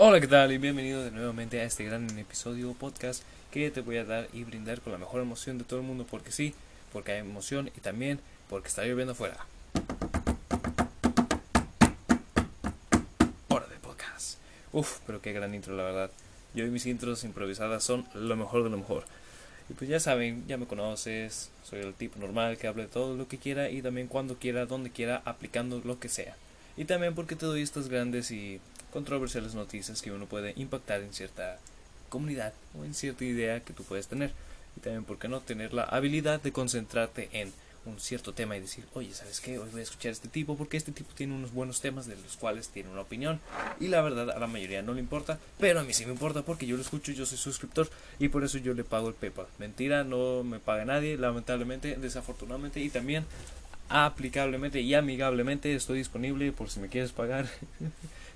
Hola, ¿qué tal? Y bienvenido de nuevamente a este gran episodio podcast que te voy a dar y brindar con la mejor emoción de todo el mundo, porque sí, porque hay emoción y también porque está lloviendo afuera. Hora de podcast. Uf, pero qué gran intro, la verdad. Yo y mis intros improvisadas son lo mejor de lo mejor. Y pues ya saben, ya me conoces, soy el tipo normal que habla de todo lo que quiera y también cuando quiera, donde quiera, aplicando lo que sea. Y también porque te doy estas grandes y controversiales noticias que uno puede impactar en cierta comunidad o en cierta idea que tú puedes tener. Y también, ¿por qué no?, tener la habilidad de concentrarte en un cierto tema y decir, oye, ¿sabes qué? Hoy voy a escuchar a este tipo porque este tipo tiene unos buenos temas de los cuales tiene una opinión. Y la verdad, a la mayoría no le importa, pero a mí sí me importa porque yo lo escucho, yo soy suscriptor y por eso yo le pago el PayPal. Mentira, no me paga nadie, lamentablemente, desafortunadamente y también aplicablemente y amigablemente estoy disponible por si me quieres pagar.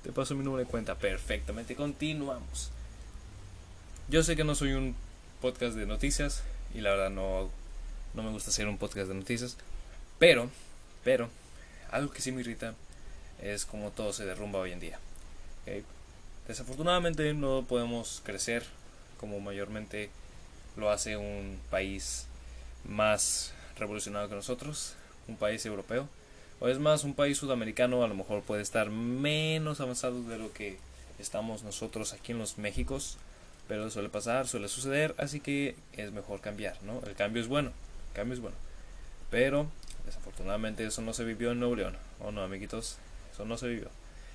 Te paso mi número de cuenta. Perfectamente. Continuamos. Yo sé que no soy un podcast de noticias y la verdad no, no me gusta hacer un podcast de noticias. Pero, pero, algo que sí me irrita es como todo se derrumba hoy en día. Desafortunadamente no podemos crecer como mayormente lo hace un país más revolucionado que nosotros, un país europeo o es más un país sudamericano a lo mejor puede estar menos avanzado de lo que estamos nosotros aquí en los Méxicos pero suele pasar, suele suceder, así que es mejor cambiar, ¿no? El cambio es bueno, el cambio es bueno. Pero desafortunadamente eso no se vivió en Nuevo León, ¿o no, amiguitos? Eso no se vivió.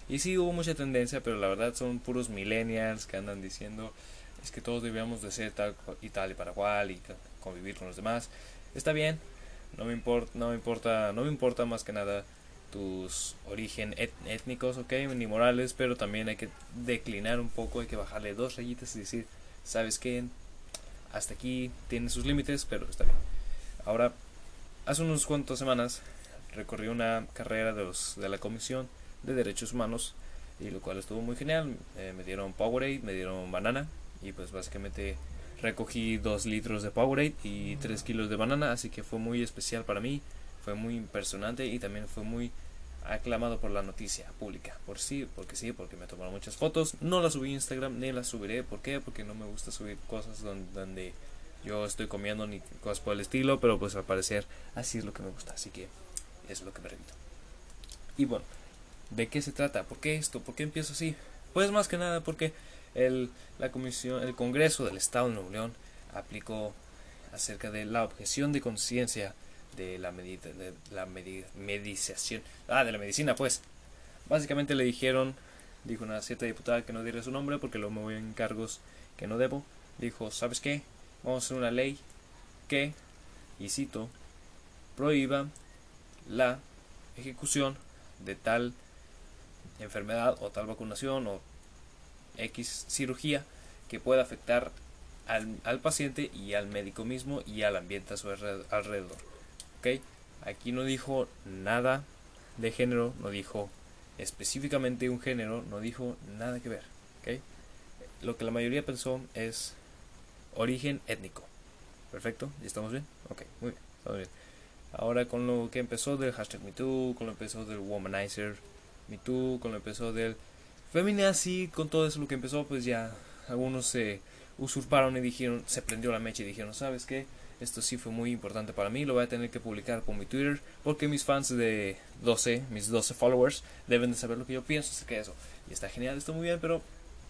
Y sí hubo mucha tendencia, pero la verdad son puros millennials que andan diciendo es que todos debíamos de ser tal y tal y para cual y convivir con los demás. Está bien, no me importa, no me importa, no me importa más que nada tus origen étnicos, ok, ni morales, pero también hay que declinar un poco, hay que bajarle dos rayitas y decir, sabes qué, hasta aquí tiene sus límites, pero está bien. Ahora, hace unos cuantos semanas recorrí una carrera de, los, de la Comisión de Derechos Humanos y lo cual estuvo muy genial. Eh, me dieron Powerade, me dieron banana y pues básicamente recogí 2 litros de Powerade y 3 kilos de banana, así que fue muy especial para mí, fue muy impresionante y también fue muy aclamado por la noticia pública. Por sí, porque sí, porque me tomaron muchas fotos. No las subí a Instagram ni las subiré. ¿Por qué? Porque no me gusta subir cosas donde, yo estoy comiendo ni cosas por el estilo, pero pues al parecer así es lo que me gusta, así que es lo que me repito. Y bueno, ¿de qué se trata? ¿Por qué esto? ¿Por qué empiezo así? Pues más que nada porque el, la comisión, el Congreso del Estado de Nuevo León aplicó acerca de la objeción de conciencia de la, de la medicación, ah, de la medicina, pues. Básicamente le dijeron, dijo una cierta diputada que no diera su nombre porque lo me voy en cargos que no debo. Dijo, ¿sabes qué? Vamos a hacer una ley que, y cito, prohíba la ejecución de tal enfermedad o tal vacunación o X cirugía que pueda afectar al, al, paciente y al médico mismo y al ambiente a su alrededor. ¿Ok? Aquí no dijo nada de género, no dijo específicamente un género, no dijo nada que ver. ¿Ok? Lo que la mayoría pensó es origen étnico. Perfecto, ¿ya estamos bien? Ok, muy bien, estamos bien. Ahora con lo que empezó del hashtag MeToo, con lo que empezó del Womanizer MeToo, con lo que empezó del así con todo eso lo que empezó, pues ya algunos se usurparon y dijeron, se prendió la mecha y dijeron, ¿sabes qué? Esto sí fue muy importante para mí, lo voy a tener que publicar por mi Twitter, porque mis fans de 12, mis 12 followers, deben de saber lo que yo pienso acerca de eso. Y está genial, está muy bien, pero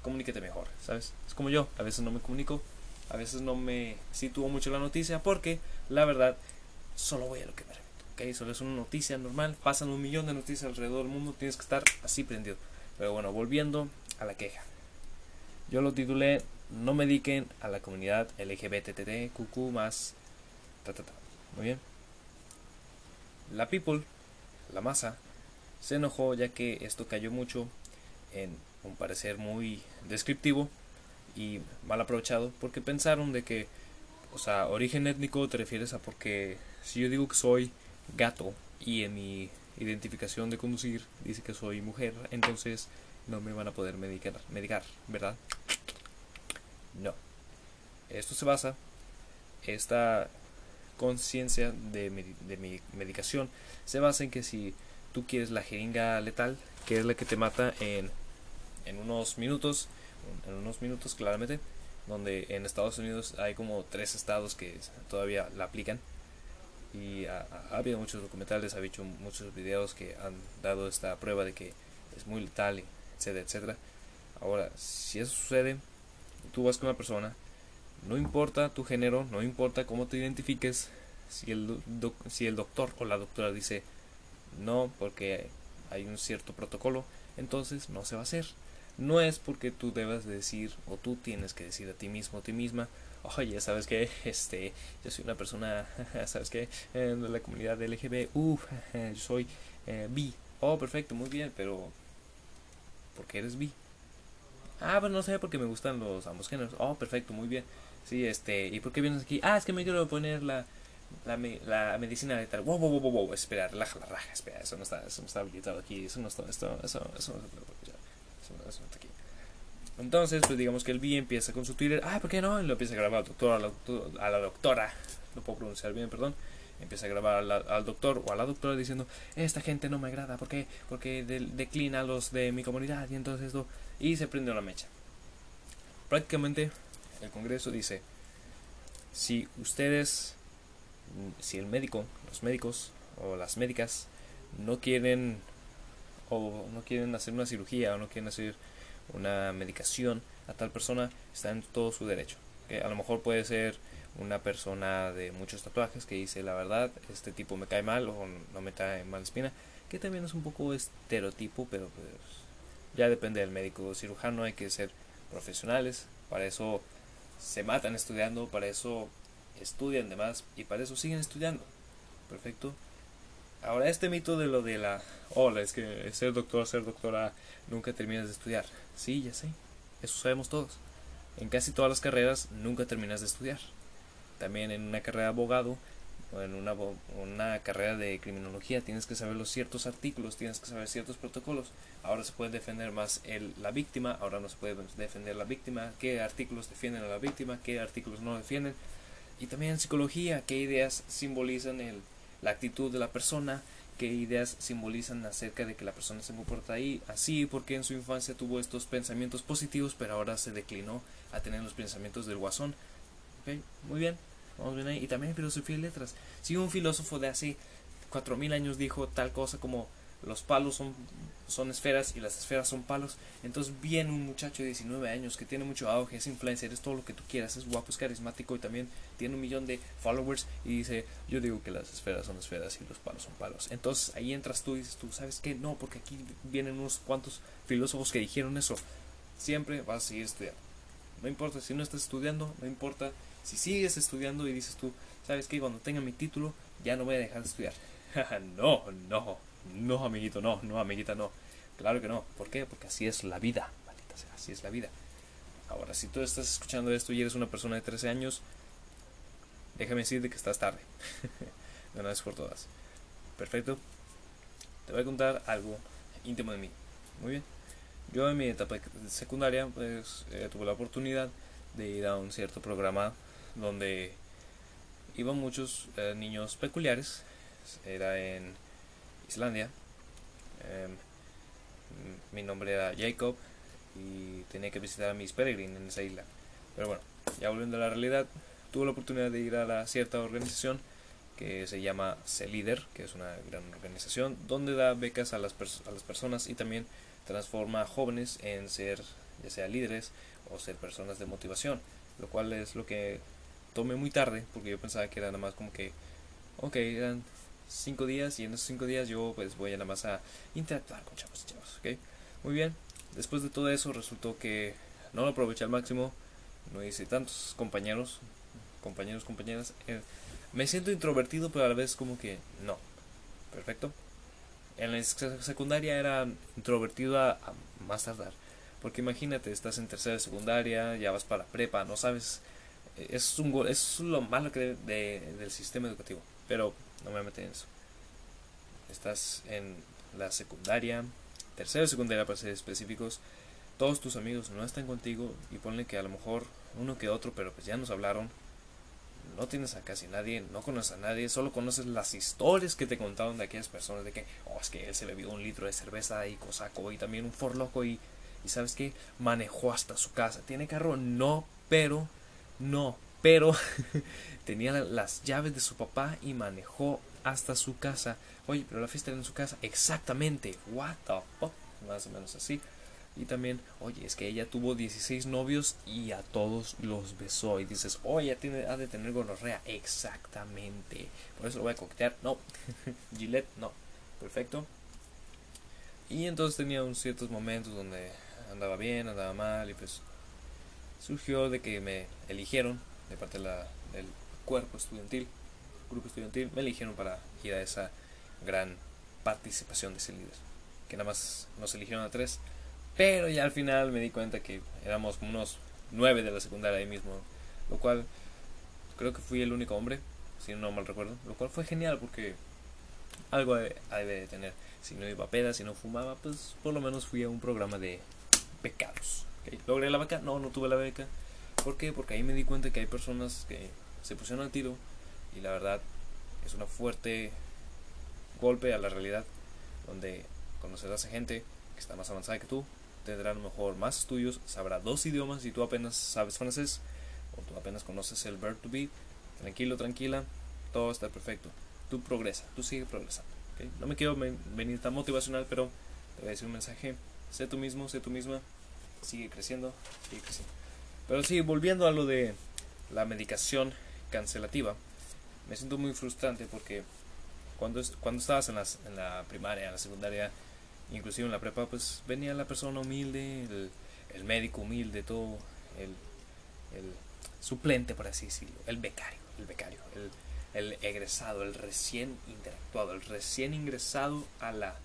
comuníquete mejor, ¿sabes? Es como yo, a veces no me comunico, a veces no me sitúo mucho la noticia, porque la verdad, solo voy a lo que me repito, ¿ok? Solo es una noticia normal, pasan un millón de noticias alrededor del mundo, tienes que estar así prendido. Pero bueno, volviendo a la queja. Yo lo titulé No mediquen a la comunidad LGBTT, QQ más. Muy bien. La people, la masa, se enojó ya que esto cayó mucho en un parecer muy descriptivo y mal aprovechado porque pensaron de que, o sea, origen étnico te refieres a porque si yo digo que soy gato y en mi identificación de conducir dice que soy mujer, entonces no me van a poder medicar, medicar ¿verdad? No. Esto se basa, esta conciencia de, mi medicación se basa en que si tú quieres la jeringa letal, que es la que te mata en, en unos minutos, en unos minutos claramente, donde en Estados Unidos hay como tres estados que todavía la aplican y ha, habido muchos documentales, ha habido muchos videos que han dado esta prueba de que es muy letal, etcétera, etcétera. Ahora, si eso sucede, tú vas con una persona, no importa tu género, no importa cómo te identifiques, si el, si el doctor o la doctora dice no porque hay un cierto protocolo, entonces no se va a hacer. No es porque tú debas decir o tú tienes que decir a ti mismo, a ti misma, oye, ¿sabes que Este, yo soy una persona, ¿sabes qué? de la comunidad LGB, uff, yo soy eh, bi. Oh, perfecto, muy bien, pero ¿por qué eres bi? Ah, pues no sé, porque me gustan los ambos géneros. Oh, perfecto, muy bien. Sí, este, ¿y por qué vienes aquí? Ah, es que me quiero poner la, la, la medicina tal Wow, wow, wow, wow, espera, relaja la raja, espera, eso no está, eso no está habilitado aquí, eso no está, esto, eso, eso, no está aquí. Entonces, pues digamos que el B empieza con su Twitter, ah, ¿por qué no? Y lo empieza a grabar al doctor, a la, a la doctora, no puedo pronunciar bien, perdón. Empieza a grabar al, doctor o a la doctora diciendo, esta gente no me agrada, ¿por qué? Porque declina a los de mi comunidad y entonces esto, y se prende una mecha. Prácticamente el Congreso dice, si ustedes, si el médico, los médicos o las médicas no quieren o no quieren hacer una cirugía o no quieren hacer una medicación a tal persona, está en todo su derecho. Que a lo mejor puede ser una persona de muchos tatuajes que dice la verdad, este tipo me cae mal o no me cae mal espina, que también es un poco estereotipo, pero pues ya depende del médico cirujano, hay que ser profesionales, para eso se matan estudiando, para eso estudian demás y para eso siguen estudiando. Perfecto. Ahora este mito de lo de la, hola, es que ser doctor, ser doctora, nunca terminas de estudiar. Sí, ya sé. Eso sabemos todos. En casi todas las carreras nunca terminas de estudiar. También en una carrera de abogado o en una, una carrera de criminología tienes que saber los ciertos artículos, tienes que saber ciertos protocolos. Ahora se puede defender más la víctima, ahora no se puede defender la víctima, qué artículos defienden a la víctima, qué artículos no defienden. Y también en psicología, qué ideas simbolizan el, la actitud de la persona, qué ideas simbolizan acerca de que la persona se comporta ahí así, porque en su infancia tuvo estos pensamientos positivos, pero ahora se declinó a tener los pensamientos del guasón. muy bien, vamos bien ahí. Y también filosofía y letras. Si un filósofo de hace cuatro mil años dijo tal cosa como los palos son, son esferas y las esferas son palos. Entonces viene un muchacho de 19 años que tiene mucho auge, es influencer, es todo lo que tú quieras, es guapo, es carismático y también tiene un millón de followers y dice, yo digo que las esferas son esferas y los palos son palos. Entonces ahí entras tú y dices tú, ¿sabes qué? No, porque aquí vienen unos cuantos filósofos que dijeron eso. Siempre vas a seguir estudiando. No importa si no estás estudiando, no importa si sigues estudiando y dices tú, ¿sabes qué? Cuando tenga mi título ya no voy a dejar de estudiar. no, no, no, amiguito, no, no, amiguita, no. Claro que no. ¿Por qué? Porque así es la vida, maldita sea, así es la vida. Ahora, si tú estás escuchando esto y eres una persona de 13 años, déjame decirte que estás tarde. de una vez por todas. Perfecto. Te voy a contar algo íntimo de mí. Muy bien. Yo en mi etapa secundaria, pues eh, tuve la oportunidad de ir a un cierto programa donde iban muchos eh, niños peculiares. Era en Islandia. Em, mi nombre era Jacob y tenía que visitar a mis peregrinos en esa isla. Pero bueno, ya volviendo a la realidad, tuve la oportunidad de ir a cierta organización que se llama CELIDER, que es una gran organización donde da becas a las, a las personas y también transforma a jóvenes en ser ya sea líderes o ser personas de motivación, lo cual es lo que tomé muy tarde porque yo pensaba que era nada más como que, ok, eran cinco días y en esos cinco días yo pues voy a nada más a interactuar con chavos y chavos, ¿ok? Muy bien, después de todo eso resultó que no lo aproveché al máximo, no hice tantos compañeros, compañeros, compañeras, eh, me siento introvertido pero a la vez como que no, perfecto. En la secundaria era introvertido a, más tardar, porque imagínate, estás en tercera de secundaria, ya vas para prepa, no sabes, es, un, es lo malo que de, del sistema educativo, pero no me meto en eso. Estás en la secundaria, tercera secundaria para ser específicos. Todos tus amigos no están contigo y ponle que a lo mejor uno que otro, pero pues ya nos hablaron. No tienes a casi nadie, no conoces a nadie, solo conoces las historias que te contaron de aquellas personas de que, oh, es que él se bebió un litro de cerveza y cosaco y también un forloco y, Y sabes qué? Manejó hasta su casa. ¿Tiene carro? No, pero, no, pero tenía las llaves de su papá y manejó hasta su casa. Oye, pero la fiesta era en su casa. Exactamente. What the fuck? Más o menos así. Y también, oye, es que ella tuvo 16 novios y a todos los besó. Y dices, oye, tiene, ha de tener gonorrea. Exactamente. Por eso lo voy a coquetear. No. Gillette, no. Perfecto. Y entonces tenía unos ciertos momentos donde andaba bien, andaba mal. Y pues surgió de que me eligieron de parte de la, del cuerpo estudiantil, grupo estudiantil. Me eligieron para ir a esa gran participación de ese líder. Que nada más nos eligieron a tres pero ya al final me di cuenta que éramos unos nueve de la secundaria ahí mismo. Lo cual creo que fui el único hombre, si no mal recuerdo. Lo cual fue genial porque algo debe de tener. Si no iba a peda, si no fumaba, pues por lo menos fui a un programa de pecados. ¿Logré la beca? No, no tuve la beca. ¿Por qué? Porque ahí me di cuenta que hay personas que se pusieron al tiro y la verdad es un fuerte golpe a la realidad donde conocerás a gente que está más avanzada que tú tendrá a lo mejor más estudios, sabrá dos idiomas y tú apenas sabes francés o tú apenas conoces el verb to be. Tranquilo, tranquila, todo está perfecto. Tú progresa, tú sigue progresando. No me quiero venir tan motivacional, pero te voy a decir un mensaje. Sé tú mismo, sé tú misma, sigue creciendo, sigue creciendo. Pero sí, volviendo a lo de la medicación cancelativa, me siento muy frustrante porque cuando, cuando estabas en, la primaria, en la secundaria, inclusive en la prepa, pues venía la persona humilde, el, médico humilde, todo, el, suplente, por así decirlo, el becario, el becario, el egresado, el recién interactuado, el recién ingresado a la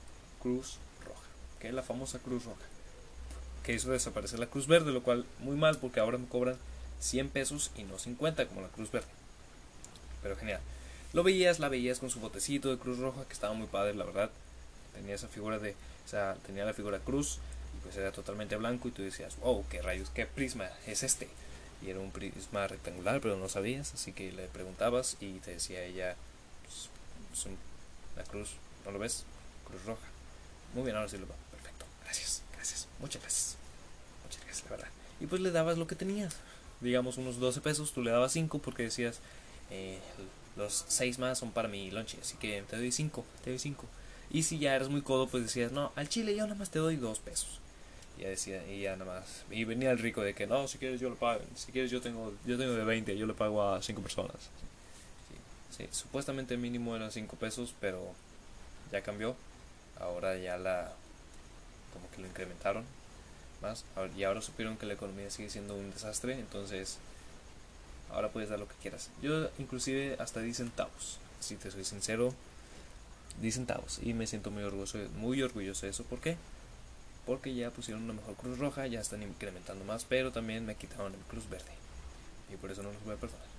Cruz Roja, que es la famosa Cruz Roja, que hizo desaparecer la Cruz Verde, lo cual muy mal porque ahora me cobran 100 pesos y no 50 como la Cruz Verde. Pero genial. Lo veías, la veías con su botecito de Cruz Roja, que estaba muy padre, la verdad. Tenía esa figura de o sea, tenía la figura cruz y pues era totalmente blanco y tú decías, wow, qué rayos, qué prisma es este. Y era un prisma rectangular, pero no sabías, así que le preguntabas y te decía ella, pues, la cruz, ¿no lo ves? Cruz roja. Muy bien, ahora sí lo veo. Perfecto, gracias, gracias, muchas gracias. Muchas gracias, la verdad. Y pues le dabas lo que tenías. Digamos unos 12 pesos, tú le dabas 5 porque decías, eh, los 6 más son para mi lonche, así que te doy 5, te doy 5. Y si ya eres muy codo, pues decías, no, al chile yo nada más te doy dos pesos. Y ya decía, y ya nada más. Y venía el rico de que, no, si quieres yo lo pago. Si quieres yo tengo, yo tengo de 20, yo le pago a 5 personas. Sí, supuestamente mínimo eran 5 pesos, pero ya cambió. Ahora ya la, como que lo incrementaron más. Y ahora supieron que la economía sigue siendo un desastre, entonces ahora puedes dar lo que quieras. Yo inclusive hasta di centavos. Si te soy sincero, 10 centavos. Y me siento muy orgulloso, muy orgulloso de eso. ¿Por qué? Porque ya pusieron una mejor cruz roja, ya están incrementando más, pero también me quitaron el cruz verde. Y por eso no los voy a perdonar.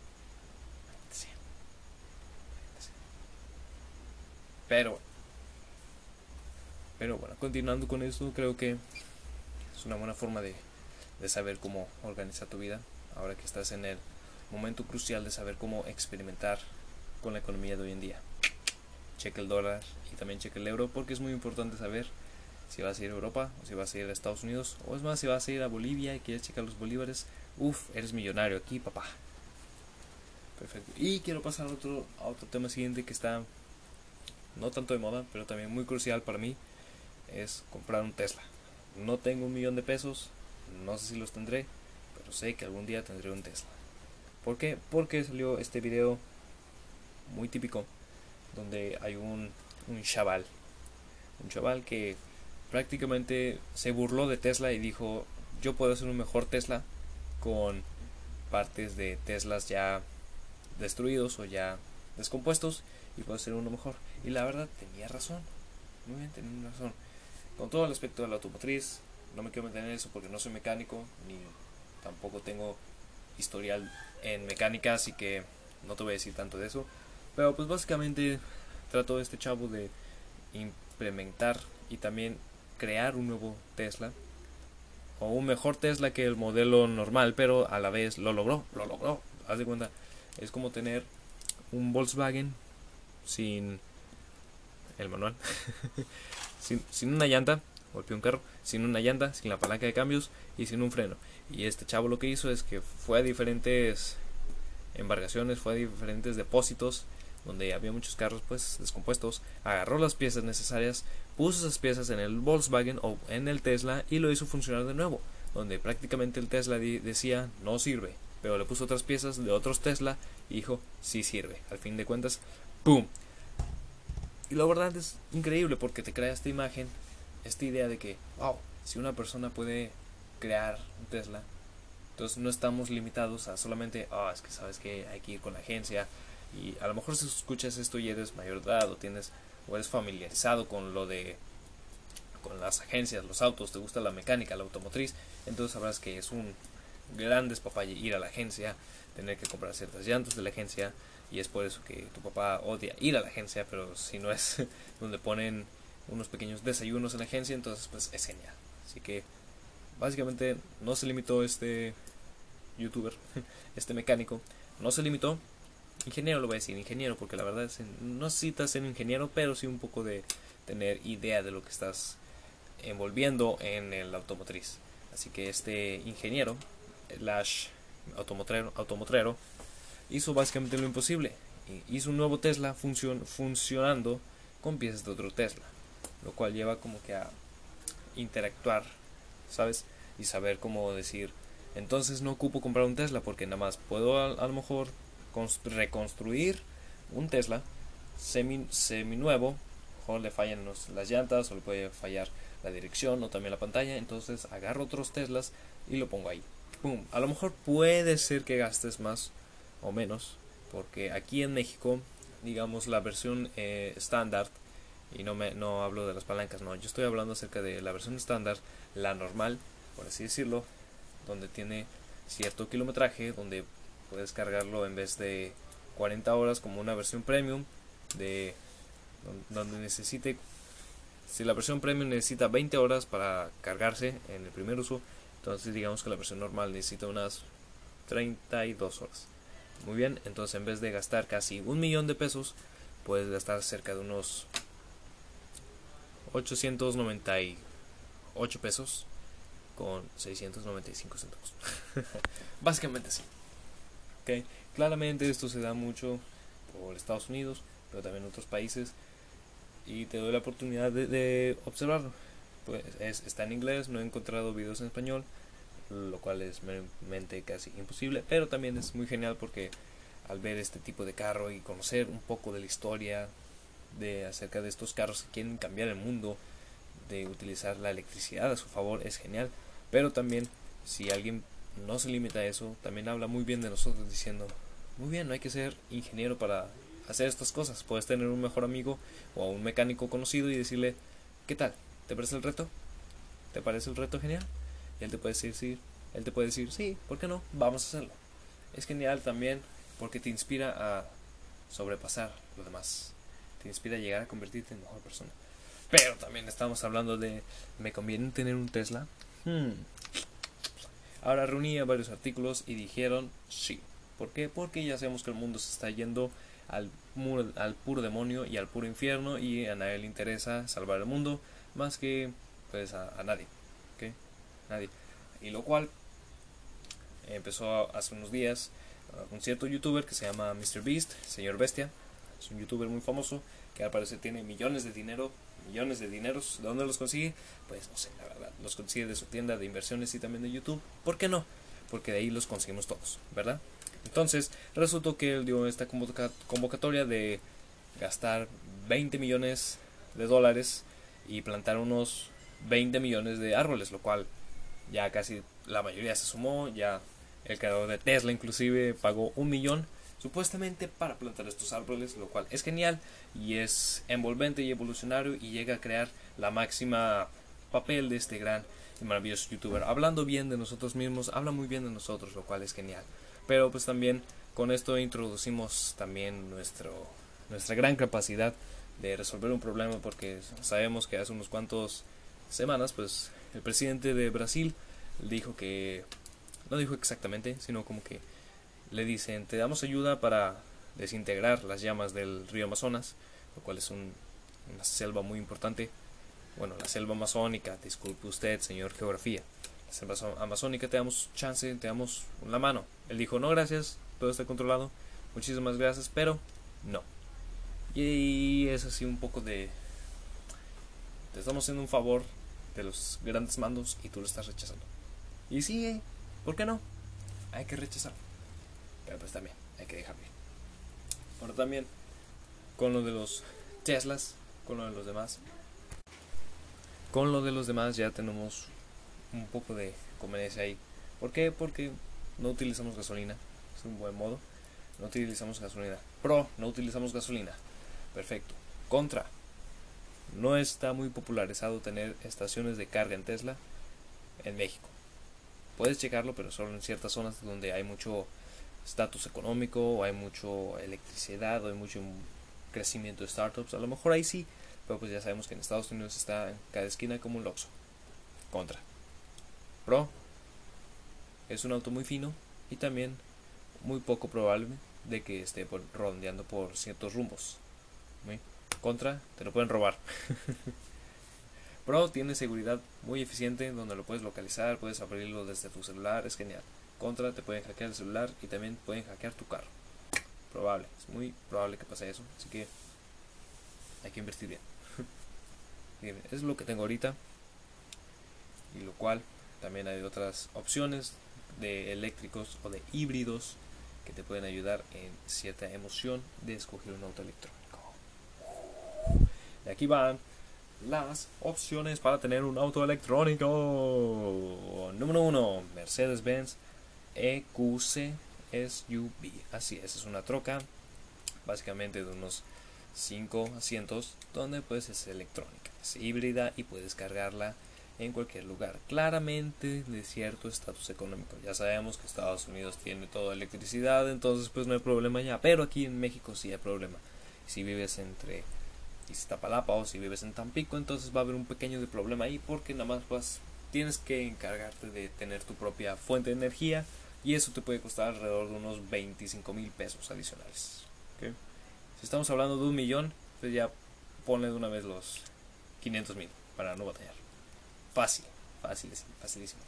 Pero, pero bueno, continuando con esto, creo que es una buena forma de, de saber cómo organizar tu vida. Ahora que estás en el momento crucial de saber cómo experimentar con la economía de hoy en día cheque el dólar y también cheque el euro porque es muy importante saber si vas a ir a Europa o si vas a ir a Estados Unidos o es más si vas a ir a Bolivia y quieres checar los bolívares, uff, eres millonario aquí, papá. Perfecto. Y quiero pasar a otro, a otro tema siguiente que está no tanto de moda, pero también muy crucial para mí, es comprar un Tesla. No tengo un millón de pesos, no sé si los tendré, pero sé que algún día tendré un Tesla. ¿Por qué? Porque salió este video muy típico donde hay un, un chaval, un chaval que prácticamente se burló de Tesla y dijo, yo puedo hacer un mejor Tesla con partes de Teslas ya destruidos o ya descompuestos y puedo hacer uno mejor. Y la verdad tenía razón, muy bien, tenía razón. Con todo el aspecto de la automotriz, no me quiero meter en eso porque no soy mecánico, ni tampoco tengo historial en mecánica, así que no te voy a decir tanto de eso. Pero pues básicamente trató este chavo de implementar y también crear un nuevo Tesla o un mejor Tesla que el modelo normal, pero a la vez lo logró, lo logró. Haz de cuenta, es como tener un Volkswagen sin el manual, sin, sin, una llanta, golpeó un carro sin una llanta, sin la palanca de cambios y sin un freno. Y este chavo lo que hizo es que fue a diferentes embarcaciones, fue a diferentes depósitos donde había muchos carros pues descompuestos, agarró las piezas necesarias, puso esas piezas en el Volkswagen o en el Tesla y lo hizo funcionar de nuevo, donde prácticamente el Tesla decía no sirve, pero le puso otras piezas de otros Tesla y dijo sí sirve. Al fin de cuentas, ¡pum! Y la verdad es increíble porque te crea esta imagen, esta idea de que, wow, si una persona puede crear un Tesla, entonces no estamos limitados a solamente, ah, es que sabes que hay que ir con la agencia, y a lo mejor si escuchas esto y eres mayor de edad o tienes o eres familiarizado con lo de con las agencias, los autos, te gusta la mecánica, la automotriz, entonces sabrás que es un gran despapalle ir a la agencia, tener que comprar ciertas llantas de la agencia y es por eso que tu papá odia ir a la agencia, pero si no es donde ponen unos pequeños desayunos en la agencia, entonces pues es genial. Así que básicamente no se limitó este youtuber, este mecánico, no se limitó ingeniero lo voy a decir, ingeniero, porque la verdad es, no necesitas ser ingeniero, pero sí un poco de tener idea de lo que estás envolviendo en el automotriz. Así que este ingeniero, Lash automotrero, automotrero hizo básicamente lo imposible. Hizo un nuevo Tesla funcionando con piezas de otro Tesla, lo cual lleva como que a interactuar, ¿sabes? Y saber cómo decir, entonces no ocupo comprar un Tesla porque nada más puedo a lo mejor reconstruir un Tesla semi, semi nuevo, mejor le fallan las llantas o le puede fallar la dirección o también la pantalla, entonces agarro otros Teslas y lo pongo ahí. A lo mejor puede ser que gastes más o menos, porque aquí en México, digamos la versión eh, estándar, y no, me, no hablo de las palancas, no, yo estoy hablando acerca de la versión estándar, la normal, por así decirlo, donde tiene cierto kilometraje, donde puedes cargarlo en vez de 40 horas como una versión premium de donde necesite si la versión premium necesita 20 horas para cargarse en el primer uso entonces digamos que la versión normal necesita unas 32 horas muy bien entonces en vez de gastar casi un millón de pesos puedes gastar cerca de unos 898 pesos con 695 centavos básicamente sí Okay. Claramente esto se da mucho por Estados Unidos, pero también en otros países. Y te doy la oportunidad de, observarlo. Pues está en inglés, no he encontrado videos en español, lo cual es meramente casi imposible. Pero también es muy genial porque al ver este tipo de carro y conocer un poco de la historia de acerca de estos carros que quieren cambiar el mundo, de utilizar la electricidad a su favor, es genial. Pero también si alguien no se limita a eso, también habla muy bien de nosotros diciendo, muy bien, no hay que ser ingeniero para hacer estas cosas, puedes tener un mejor amigo o un mecánico conocido y decirle, ¿qué tal? ¿Te parece el reto? ¿Te parece el reto genial? Él te puede decir, sí, él te puede decir, sí, ¿por qué no? Vamos a hacerlo. Es genial también porque te inspira a sobrepasar lo demás. Te inspira a llegar a convertirte en mejor persona. Pero también estamos hablando de, ¿me conviene tener un Tesla? Hmm. Ahora reunía varios artículos y dijeron sí. ¿Por qué? Porque ya sabemos que el mundo se está yendo al, al puro demonio y al puro infierno y a nadie le interesa salvar el mundo más que pues a, nadie. Nadie. Y lo cual empezó hace unos días uh, un cierto youtuber que se llama MrBeast, señor Bestia. Es un youtuber muy famoso que al parecer tiene millones de dinero millones de dineros. ¿De dónde los consigue? Pues no sé, la verdad. Los consigue de su tienda de inversiones y también de YouTube. ¿Por qué no? Porque de ahí los conseguimos todos, ¿verdad? Entonces, resultó que él dio esta convocatoria de gastar 20 millones de dólares y plantar unos 20 millones de árboles, lo cual ya casi la mayoría se sumó, ya el creador de Tesla inclusive pagó un millón supuestamente para plantar estos árboles, lo cual es genial y es envolvente y evolucionario y llega a crear la máxima papel de este gran y maravilloso youtuber. Hablando bien de nosotros mismos, habla muy bien de nosotros, lo cual es genial. Pero pues también con esto introducimos también nuestro, nuestra gran capacidad de resolver un problema porque sabemos que hace unos cuantos semanas pues el presidente de Brasil dijo que no dijo exactamente sino como que le dicen, te damos ayuda para desintegrar las llamas del río Amazonas, lo cual es una selva muy importante. bueno, la selva amazónica, disculpe usted, señor geografía, la selva amazónica te damos chance, te damos la mano. Él dijo, no, gracias, todo está controlado, muchísimas gracias, pero no. Y es así un poco de... Te estamos haciendo un favor de los grandes mandos y tú lo estás rechazando. Y sí, ¿por qué no? Hay que rechazarlo. Pero pues también, hay que dejarlo. Ahora también, con lo de los Teslas, con lo de los demás. Con lo de los demás ya tenemos un poco de conveniencia ahí. ¿Por qué? Porque no utilizamos gasolina. Es un buen modo. No utilizamos gasolina. Pro, no utilizamos gasolina. Perfecto. Contra. No está muy popularizado tener estaciones de carga en Tesla en México. Puedes checarlo, pero solo en ciertas zonas donde hay mucho estatus económico, o hay mucho electricidad, o hay mucho crecimiento de startups. A lo mejor ahí sí, pero pues ya sabemos que en Estados Unidos está en cada esquina como un Loxo. Contra. Pro. Es un auto muy fino y también muy poco probable de que esté por, por ciertos rumbos. Contra, te lo pueden robar. Pro tiene seguridad muy eficiente donde lo puedes localizar, puedes abrirlo desde tu celular, es genial. Contra, te pueden hackear el celular y también pueden hackear tu carro. Probable, es muy probable que pase eso, así que hay que invertir bien. es lo que tengo ahorita. Y lo cual también hay otras opciones de eléctricos o de híbridos que te pueden ayudar en cierta emoción de escoger un auto electrónico. Y aquí van las opciones para tener un auto electrónico. Número 1, Mercedes-Benz EQC SUV. Así es, es una troca básicamente de unos 5 asientos donde pues es electrónica, es híbrida y puedes cargarla en cualquier lugar. Claramente de cierto estatus económico. Ya sabemos que Estados Unidos tiene toda electricidad, entonces pues no hay problema ya. Pero aquí en México sí hay problema. Si vives entre Iztapalapa o si vives en Tampico, entonces va a haber un pequeño de problema ahí porque nada más vas, tienes que encargarte de tener tu propia fuente de energía y eso te puede costar alrededor de unos 25 mil pesos adicionales. Si estamos hablando de un millón, pues ya ponle de una vez los 500 mil para no batallar. Fácil, facilísimo, facilísimo.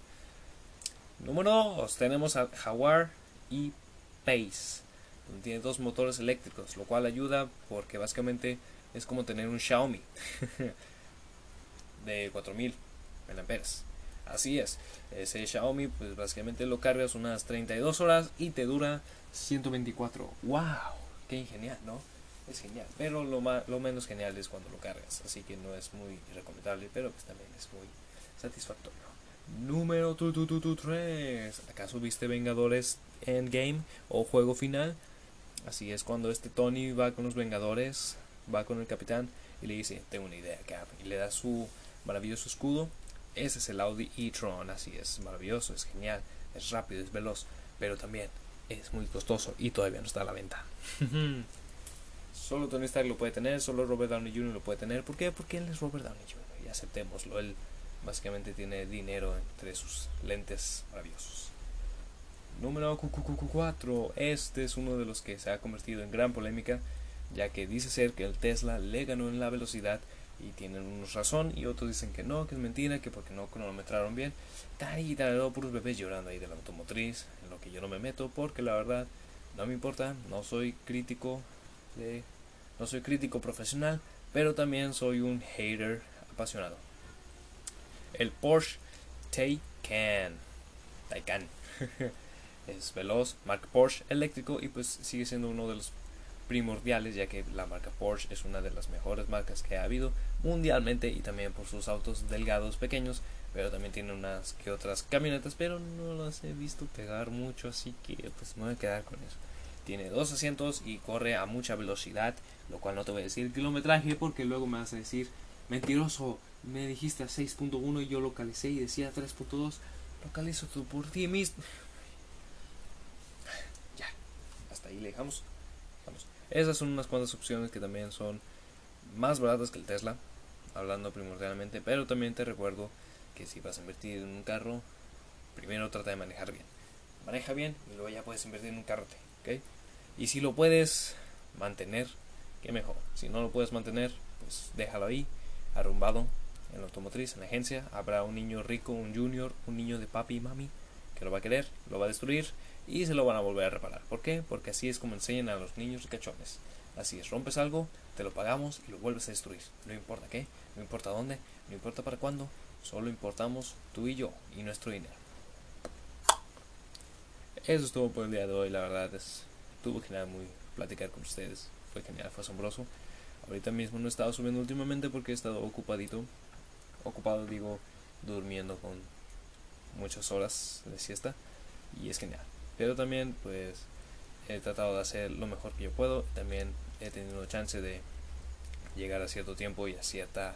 Número 2, tenemos a Jaguar y Pace. Tiene dos motores eléctricos, lo cual ayuda porque básicamente es como tener un Xiaomi de 4000 mAh. Así es, ese Xiaomi pues básicamente lo cargas unas 32 horas y te dura 124. ¡Wow! ¡Qué genial, ¿no? Es genial, pero lo, más, lo menos genial es cuando lo cargas, así que no es muy recomendable, pero pues también es muy satisfactorio. Número 3. ¿Acaso viste Vengadores Endgame o Juego Final? Así es cuando este Tony va con los Vengadores, va con el capitán y le dice, tengo una idea, Cap, y le da su maravilloso escudo. Ese es el Audi e-tron, así es, maravilloso, es genial, es rápido, es veloz, pero también es muy costoso y todavía no está a la venta. solo Tony Stark lo puede tener, solo Robert Downey Jr. lo puede tener. ¿Por qué? Porque él es Robert Downey Jr. y aceptémoslo. Él básicamente tiene dinero entre sus lentes maravillosos. Número 4. Este es uno de los que se ha convertido en gran polémica, ya que dice ser que el Tesla le ganó en la velocidad y tienen unos razón y otros dicen que no, que es mentira, que porque no cronometraron bien. Tari y puros bebés llorando ahí de la automotriz, en lo que yo no me meto porque la verdad no me importa, no soy crítico de no soy crítico profesional, pero también soy un hater apasionado. El Porsche Taycan. Taycan. Es veloz, marca Porsche eléctrico y pues sigue siendo uno de los primordiales ya que la marca Porsche es una de las mejores marcas que ha habido mundialmente y también por sus autos delgados pequeños pero también tiene unas que otras camionetas pero no las he visto pegar mucho así que pues me voy a quedar con eso. Tiene dos asientos y corre a mucha velocidad lo cual no te voy a decir kilometraje porque luego me vas a decir mentiroso me dijiste a 6.1 y yo localicé y decía 3.2 localizo tú por ti mismo ya hasta ahí le dejamos esas son unas cuantas opciones que también son más baratas que el Tesla, hablando primordialmente, pero también te recuerdo que si vas a invertir en un carro, primero trata de manejar bien. Maneja bien y luego ya puedes invertir en un carro, ¿ok? Y si lo puedes mantener, qué mejor. Si no lo puedes mantener, pues déjalo ahí, arrumbado, en la automotriz, en la agencia, habrá un niño rico, un junior, un niño de papi y mami que lo va a querer, lo va a destruir y se lo van a volver a reparar. ¿Por qué? Porque así es como enseñan a los niños cachones. Así es, rompes algo, te lo pagamos y lo vuelves a destruir. No importa qué, no importa dónde, no importa para cuándo, solo importamos tú y yo y nuestro dinero. Eso estuvo por el día de hoy, la verdad es, tuvo genial muy platicar con ustedes, fue genial, fue asombroso. Ahorita mismo no he estado subiendo últimamente porque he estado ocupadito, ocupado digo, durmiendo con muchas horas de siesta y es genial. Pero también pues he tratado de hacer lo mejor que yo puedo, también he tenido chance de llegar a cierto tiempo y a cierta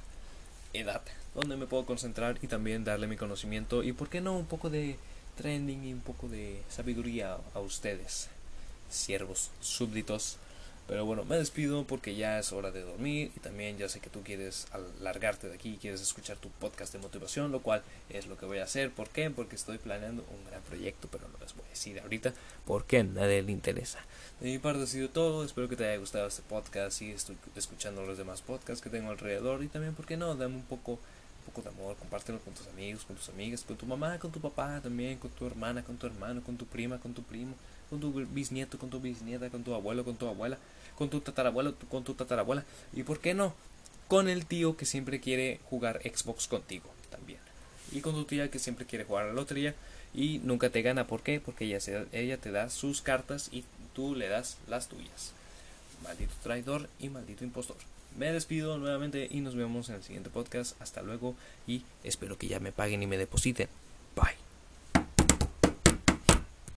edad donde me puedo concentrar y también darle mi conocimiento y por qué no un poco de trending y un poco de sabiduría a ustedes, siervos, súbditos pero bueno, me despido porque ya es hora de dormir y también ya sé que tú quieres alargarte de aquí, quieres escuchar tu podcast de motivación, lo cual es lo que voy a hacer. ¿Por qué? Porque estoy planeando un gran proyecto, pero no les voy a decir ahorita porque a nadie le interesa. De mi parte ha sido todo, espero que te haya gustado este podcast y estoy escuchando los demás podcasts que tengo alrededor y también, ¿por qué no? Dame un poco un poco de amor, compártelo con tus amigos, con tus amigas, con tu mamá, con tu papá también, con tu hermana, con tu hermano, con tu prima, con tu primo, con tu bisnieto, con tu bisnieta, con tu abuelo, con tu abuela con tu tatarabuelo, con tu tatarabuela. Y por qué no, con el tío que siempre quiere jugar Xbox contigo también. Y con tu tía que siempre quiere jugar a la lotería y nunca te gana. ¿Por qué? Porque ella, se, ella te da sus cartas y tú le das las tuyas. Maldito traidor y maldito impostor. Me despido nuevamente y nos vemos en el siguiente podcast. Hasta luego y espero que ya me paguen y me depositen.